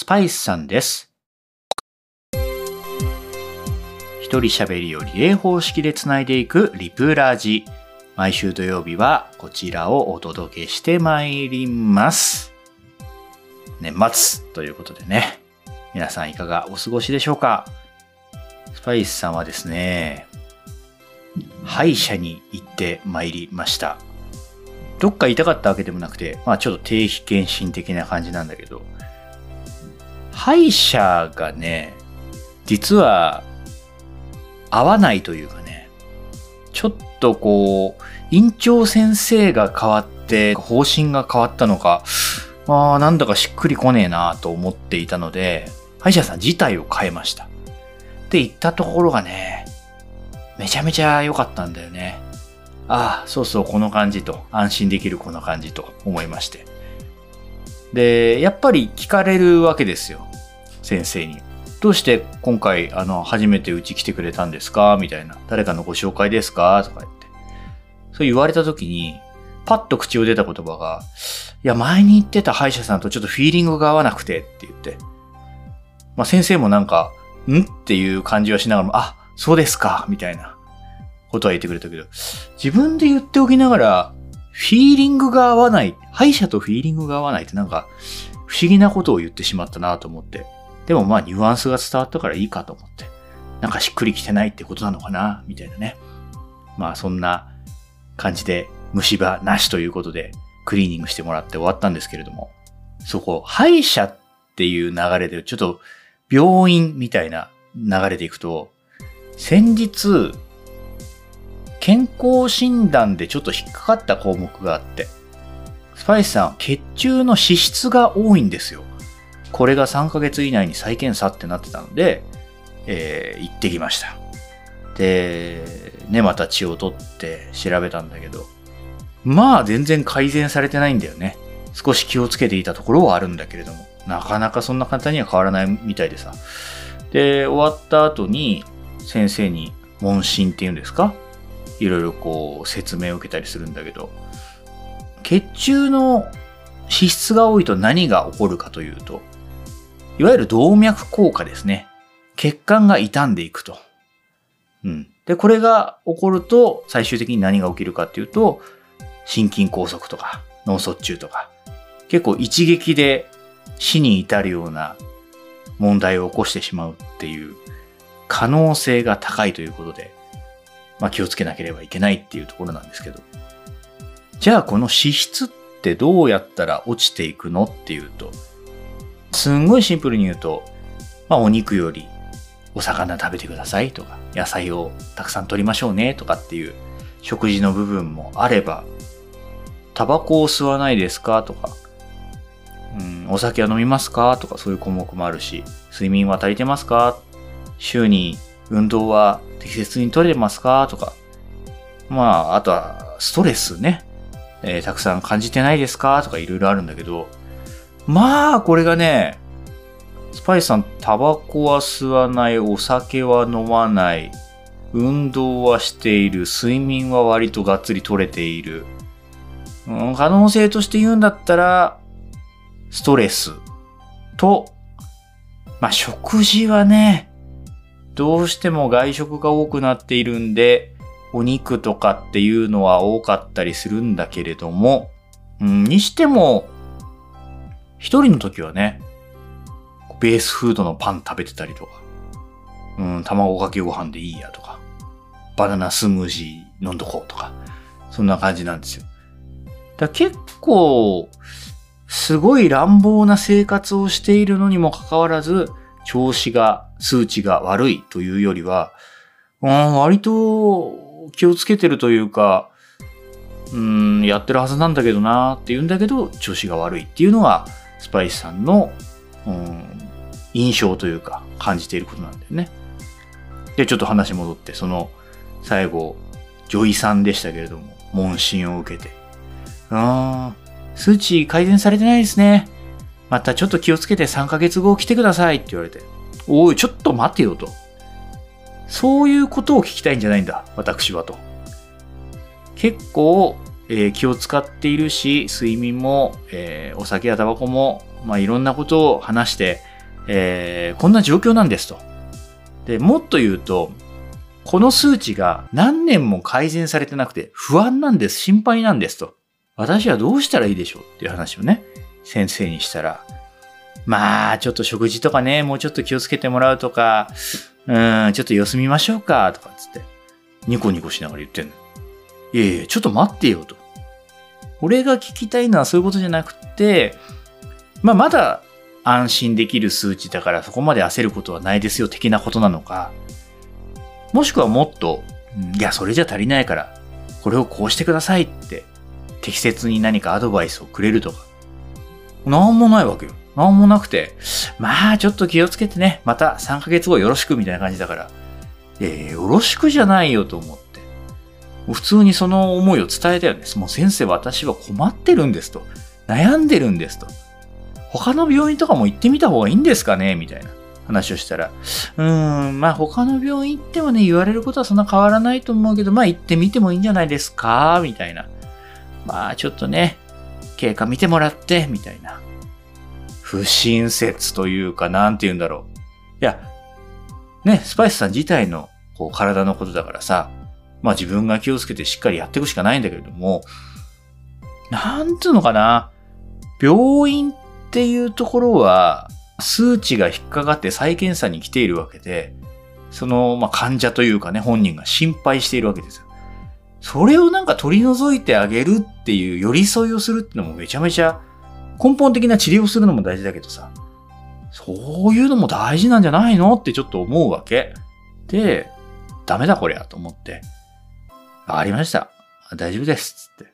スパイスさんです。一人喋りをリレー方式でつないでいくリプラージ。毎週土曜日はこちらをお届けしてまいります。年末ということでね。皆さんいかがお過ごしでしょうか？スパイスさんはですね、歯医者に行ってまいりました。どっか痛かったわけでもなくて、まあちょっと定期検診的な感じなんだけど、歯医者がね、実は合わないというかね、ちょっとこう、院長先生が変わって、方針が変わったのか、まあなんだかしっくりこねえなと思っていたので、歯医者さん自体を変えました。って言ったところがね、めちゃめちゃ良かったんだよね。ああ、そうそう、この感じと、安心できるこの感じと思いまして。で、やっぱり聞かれるわけですよ。先生に。どうして今回、あの、初めてうち来てくれたんですか？みたいな。誰かのご紹介ですか？とか言って。そう言われた時に、パッと口を出た言葉が、いや、前に言ってた歯医者さんとちょっとフィーリングが合わなくてって言って。まあ、先生もなんか、ん？っていう感じはしながらも、あ、そうですか、みたいなことは言ってくれたけど、自分で言っておきながら、フィーリングが合わない、歯医者とフィーリングが合わないってなんか、不思議なことを言ってしまったなと思って。でもまあ、ニュアンスが伝わったからいいかと思って。なんかしっくりきてないってことなのかなみたいなね。まあ、そんな感じで、虫歯なしということで、クリーニングしてもらって終わったんですけれども、そこ、歯医者っていう流れで、ちょっと、病院みたいな流れでいくと、先日、健康診断でちょっと引っかかった項目があって、スパイスさん、血中の脂質が多いんですよ。これが3ヶ月以内に再検査ってなってたので、えー行ってきました。で、ね、また血を取って調べたんだけど、まあ全然改善されてないんだよね。少し気をつけていたところはあるんだけれども、なかなかそんな簡単には変わらないみたいでさ。で、終わった後に先生に問診っていうんですか？いろいろこう説明を受けたりするんだけど、血中の脂質が多いと何が起こるかというと、いわゆる動脈硬化ですね。血管が傷んでいくと。うん。で、これが起こると最終的に何が起きるかっていうと、心筋梗塞とか脳卒中とか、結構一撃で死に至るような問題を起こしてしまうっていう可能性が高いということで、まあ気をつけなければいけないっていうところなんですけど。じゃあこの脂質ってどうやったら落ちていくのっていうと、すんごいシンプルに言うと、まあお肉よりお魚食べてくださいとか、野菜をたくさん取りましょうねとかっていう食事の部分もあれば、タバコを吸わないですかとか、うん、お酒は飲みますかとかそういう項目もあるし、睡眠は足りてますか？週に運動は適切に取れてますか？とか、まあ、あとはストレスね、えーたくさん感じてないですか？とかいろいろあるんだけど、まあ、これがね、スパイスさん、タバコは吸わない、お酒は飲まない、運動はしている、睡眠は割とがっつり取れている。うん、可能性として言うんだったら、ストレスと、まあ、食事はね、どうしても外食が多くなっているんで、お肉とかっていうのは多かったりするんだけれども、うん、にしても、一人の時はね、ベースフードのパン食べてたりとか、うん、卵かけご飯でいいやとか、バナナスムージー飲んどこうとか、そんな感じなんですよ。だ結構、すごい乱暴な生活をしているのにもかかわらず、調子が、数値が悪いというよりは、うん、割と気をつけてるというか、うん、やってるはずなんだけどなって言うんだけど、調子が悪いっていうのが、スパイスさんの、うん、印象というか、感じていることなんだよね。で、ちょっと話戻って、その、最後、女医さんでしたけれども、問診を受けて、あー、数値改善されてないですね。またちょっと気をつけて3ヶ月後来てくださいって言われて。おい、ちょっと待てよと。そういうことを聞きたいんじゃないんだ、私はと。結構、えー気を使っているし、睡眠も、えーお酒やタバコも、まあ、いろんなことを話して、えー、こんな状況なんですと。で、もっと言うと、この数値が何年も改善されてなくて不安なんです、心配なんですと。私はどうしたらいいでしょうっていう話をね、先生にしたら、まあ、ちょっと食事とかね、もうちょっと気をつけてもらうとか、うん、ちょっと様子見ましょうか、とかつって、ニコニコしながら言ってんの。いやいや、ちょっと待ってよ、と。俺が聞きたいのはそういうことじゃなくて、まあ、まだ安心できる数値だからそこまで焦ることはないですよ的なことなのか、もしくはもっと、いや、それじゃ足りないから、これをこうしてくださいって適切に何かアドバイスをくれるとか、なんもないわけよ。なんもなくて、まあちょっと気をつけてね、また3ヶ月後よろしくみたいな感じだから、えー、よろしくじゃないよと思って、普通にその思いを伝えたよね。もう先生私は困ってるんですと。悩んでるんですと。他の病院とかも行ってみた方がいいんですかねみたいな話をしたら、うーん、まあ他の病院行ってもね、言われることはそんな変わらないと思うけど、まあ行ってみてもいいんじゃないですかみたいな。まあちょっとね、経過見てもらって、みたいな。不親切というか、なんて言うんだろう。いや、ね、スパイスさん自体のこう体のことだからさ、まあ自分が気をつけてしっかりやっていくしかないんだけれども、なんつうのかな。病院っていうところは、数値が引っかかって再検査に来ているわけで、その、まあ、患者というかね、本人が心配しているわけですよ。それをなんか取り除いてあげるっていう寄り添いをするってのもめちゃめちゃ根本的な治療するのも大事だけどさ、そういうのも大事なんじゃないのってちょっと思うわけ。で、ダメだこりゃと思って、わかりました。大丈夫です。つって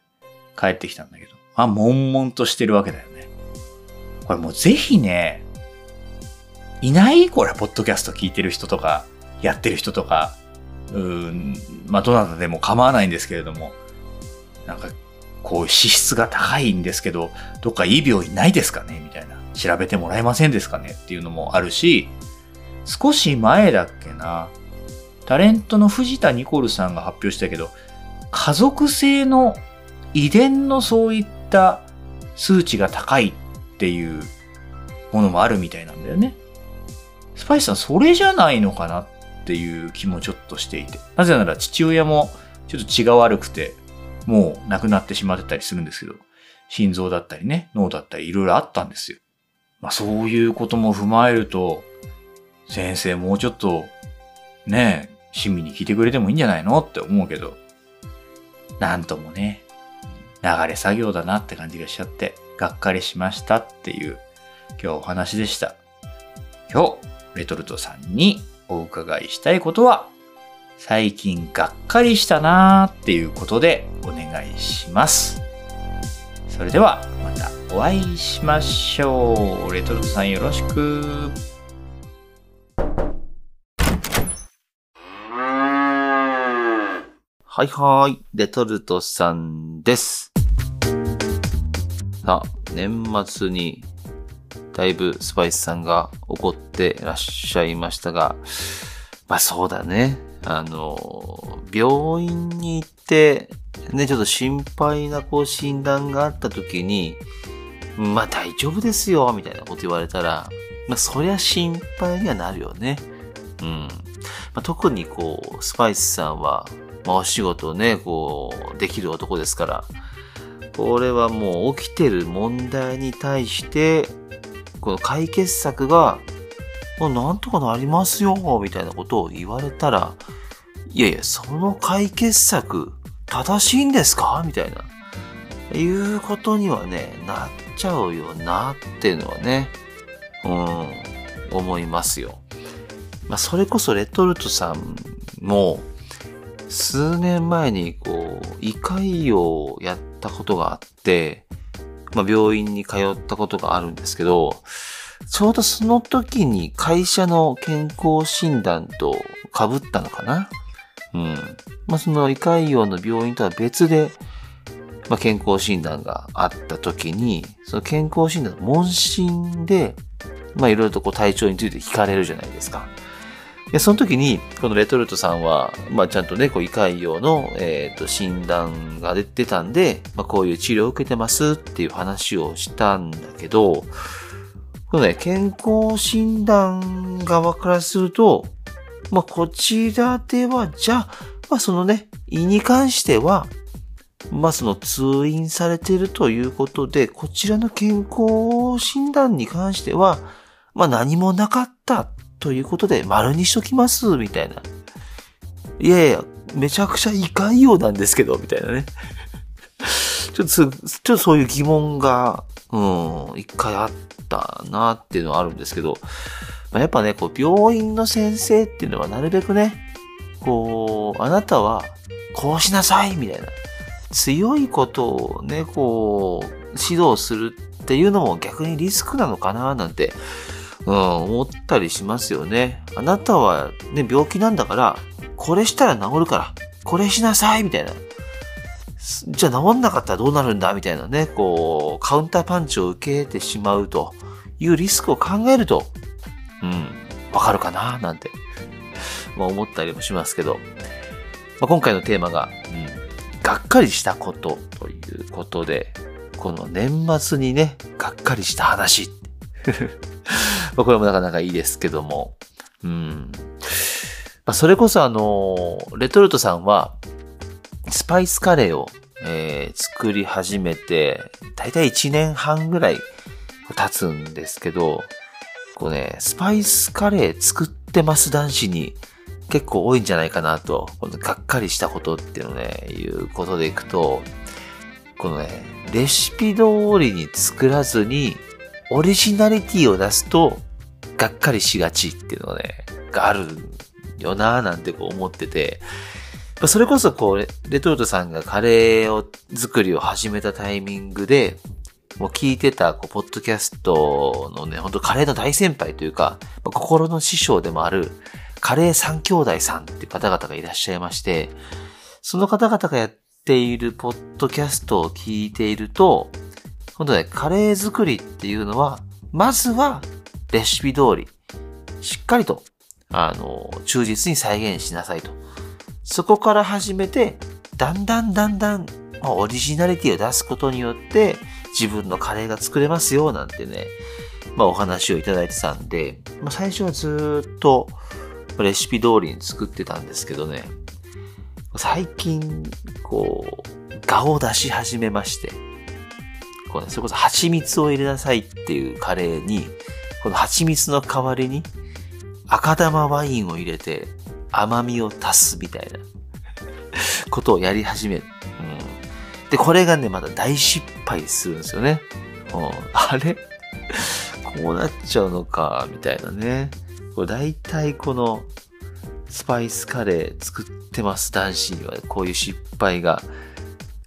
帰ってきたんだけど、まあ、悶々としてるわけだよね。これもうぜひね、いないこれ、ポッドキャスト聞いてる人とか、やってる人とか、うん、まあ、どなたでも構わないんですけれども、なんか、こう、脂質が高いんですけど、どっかいい病院ないですかね？みたいな。調べてもらえませんですかね？っていうのもあるし、少し前だっけな、タレントの藤田ニコルさんが発表したけど、家族性の遺伝のそういった数値が高いっていうものもあるみたいなんだよね。スパイスさん、それじゃないのかなっていう気もちょっとしていて。なぜなら父親もちょっと血が悪くて、もう亡くなってしまってたりするんですけど、心臓だったりね、脳だったりいろいろあったんですよ。まあそういうことも踏まえると、先生もうちょっと、ねえ、親身に聞いてくれてもいいんじゃないのって思うけど、なんともね、流れ作業だなって感じがしちゃって、がっかりしましたっていう今日お話でした。今日、レトルトさんにお伺いしたいことは、最近がっかりしたなーっていうことでお願いします。それではまたお会いしましょう。レトルトさんよろしく。はいはい、レトルトさんです。さあ、年末にだいぶスパイスさんが怒ってらっしゃいましたが、まあそうだね。あの、病院に行って、ね、ちょっと心配なこう診断があった時に、まあ大丈夫ですよ、みたいなこと言われたら、まあそりゃ心配にはなるよね。うん。まあ、特にこう、スパイスさんは、まあお仕事ね、こう、できる男ですから、これはもう起きてる問題に対して、この解決策が、もうなんとかなりますよ、みたいなことを言われたら、いやいや、その解決策、正しいんですか？みたいな。いうことにはね、なっちゃうよなっていうのはね、うん、思いますよ。まあ、それこそレトルトさんも、数年前にこう、胃潰瘍をやったことがあって、まあ、病院に通ったことがあるんですけど、ちょうどその時に会社の健康診断と被ったのかな？うん。まあ、その胃潰瘍の病院とは別で、まあ、健康診断があった時に、その健康診断問診で、まあ、いろいろとこう体調について聞かれるじゃないですか。で、その時に、このレトルトさんは、まあ、ちゃんとね、こう、胃潰瘍の、えっ、ー、と、診断が出てたんで、まあ、こういう治療を受けてますっていう話をしたんだけど、このね、健康診断側からすると、まあ、こちらでは、じゃあ、まあ、そのね、胃に関しては、まあ、その通院されているということで、こちらの健康診断に関しては、まあ、何もなかったということで、丸にしときます、みたいな。いやいや、めちゃくちゃ胃潰瘍なんですけど、みたいなね。ちょっと、ちょっとそういう疑問が、うん、一回あったなっていうのはあるんですけど、まあ、やっぱね、こう、病院の先生っていうのはなるべくね、こう、あなたは、こうしなさいみたいな。強いことをね、こう、指導するっていうのも逆にリスクなのかななんて、うん、思ったりしますよね。あなたはね、病気なんだから、これしたら治るから、これしなさいみたいな。じゃあ治んなかったらどうなるんだ？みたいなね、こう、カウンターパンチを受けてしまうというリスクを考えると、うん、わかるかな？なんて、まあ思ったりもしますけど、まあ、今回のテーマが、うん、がっかりしたことということで、この年末にね、がっかりした話。まこれもなかなかいいですけども、うん。まあ、それこそあの、レトルトさんは、スパイスカレーを、えー、作り始めて、だいたい1年半ぐらい経つんですけど、こうね、スパイスカレー作ってます男子に結構多いんじゃないかなと、このがっかりしたことっていうのね、いうことでいくと、このね、レシピ通りに作らずに、オリジナリティを出すと、がっかりしがちっていうのがね、があるよなぁなんてこう思ってて、それこそこう、レトルトさんがカレーを、作りを始めたタイミングで、もう聞いてた、こう、ポッドキャストのね、ほんとカレーの大先輩というか、心の師匠でもある、カレー三兄弟さんっていう方々がいらっしゃいまして、その方々がやっているポッドキャストを聞いていると、本当ね、カレー作りっていうのは、まずはレシピ通り、しっかりと、あの、忠実に再現しなさいと。そこから始めて、だんだんだんだん、まあ、オリジナリティを出すことによって、自分のカレーが作れますよ、なんてね、まあお話をいただいてたんで、まあ最初はずっとレシピ通りに作ってたんですけどね、最近、こう、画を出し始めまして、こうね、それこそ蜂蜜を入れなさいっていうカレーに、この蜂蜜の代わりに赤玉ワインを入れて甘みを足すみたいなことをやり始める。うん、で、これがね、まだ大失敗するんですよね。うん、あれ？こうなっちゃうのか、みたいなね。これ大体このスパイスカレー作ってます男子にはこういう失敗が、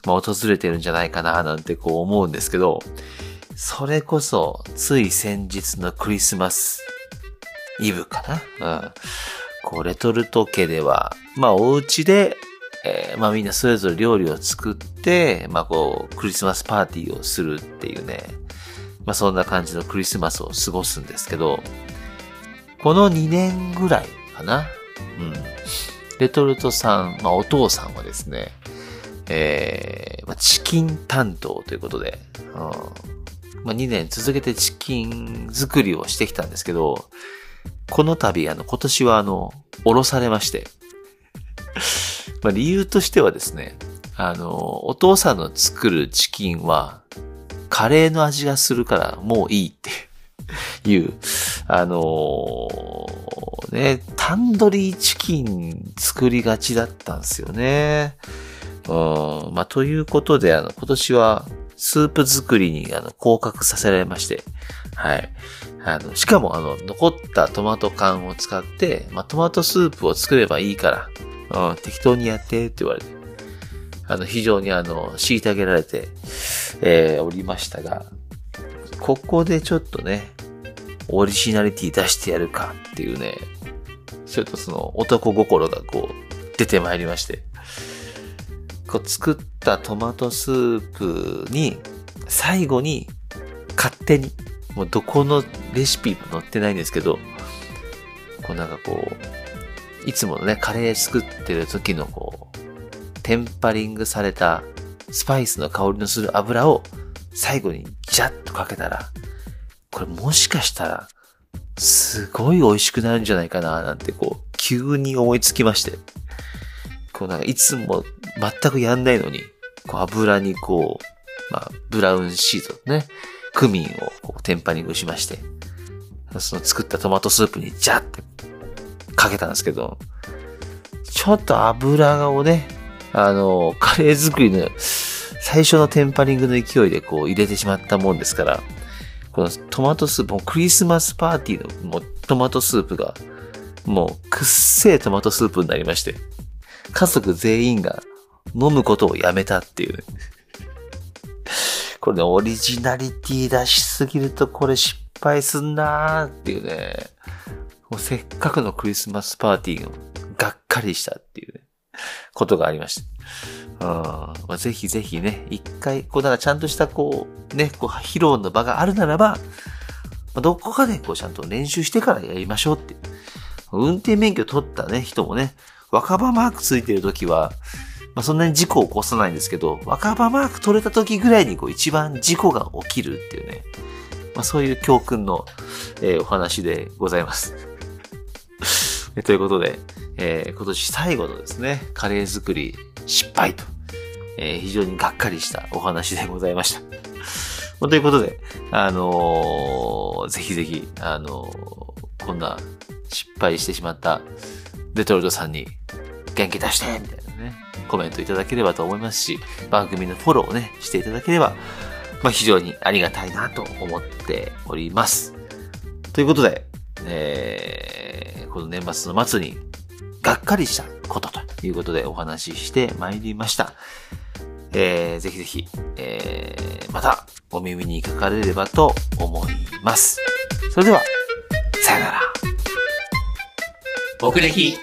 まあ、訪れてるんじゃないかななんてこう思うんですけど、それこそつい先日のクリスマスイブかな。うん。こう、レトルト家では、まあ、お家で、えー、まあ、みんなそれぞれ料理を作って、まあ、こう、クリスマスパーティーをするっていうね、まあ、そんな感じのクリスマスを過ごすんですけど、この2年ぐらいかな。うん。レトルトさん、まあ、お父さんはですね、えー、まあ、チキン担当ということで、うんまあ、2年続けてチキン作りをしてきたんですけど、この度、あの、今年はあの、おろされまして。まあ、理由としてはですね、あの、お父さんの作るチキンは、カレーの味がするからもういいって いう、あのー、ね、タンドリーチキン作りがちだったんですよね。うん、まあ、ということで、あの、今年はスープ作りにあの降格させられまして、はい。あの、しかもあの、残ったトマト缶を使って、まあ、トマトスープを作ればいいから、うん、適当にやってって言われて、あの、非常にあの、虐げられて、えー、おりましたが、ここでちょっとね、オリジナリティ出してやるかっていうね、ちょっとその男心がこう、出てまいりまして、こう作ったトマトスープに、最後に勝手にもうどこのレシピも載ってないんですけど、こうなんかこう、いつものね、カレー作ってる時のこう、テンパリングされたスパイスの香りのする油を最後にジャッとかけたら、これもしかしたら、すごい美味しくなるんじゃないかな、なんてこう、急に思いつきまして。こうなんかいつも全くやんないのに、こう油にこう、まあ、ブラウンシートね、クミンをこうテンパリングしまして、その作ったトマトスープにジャってかけたんですけど、ちょっと油をね、あの、カレー作りの最初のテンパリングの勢いでこう入れてしまったもんですから、このトマトスープ、もクリスマスパーティーのもうトマトスープが、もうくっせえトマトスープになりまして、家族全員が飲むことをやめたっていう、ね。これね、オリジナリティ出しすぎるとこれ失敗すんなーっていうね。もうせっかくのクリスマスパーティーをがっかりしたっていうね、ことがありました。あ、ぜひぜひね、一回、こう、だかちゃんとしたこう、ね、こう、披露の場があるならば、どこかでこう、ちゃんと練習してからやりましょうって。運転免許取ったね、人もね、若葉マークついてる時は、まあ、そんなに事故を起こさないんですけど、若葉マーク取れた時ぐらいにこう一番事故が起きるっていうね、まあ、そういう教訓の、えー、お話でございます。ということで、えー、今年最後のですね、カレー作り失敗と、えー、非常にがっかりしたお話でございました。ということで、あのー、ぜひぜひ、あのこんな失敗してしまったデトロイトさんに元気出してみたいな、コメントいただければと思いますし、番組のフォローをね、していただければ、まあ、非常にありがたいなと思っております。ということで、えー、この年末の末に、がっかりしたことということでお話ししてまいりました。えー、ぜひぜひ、えー、またお耳にかかれればと思います。それでは、さよなら。僕歴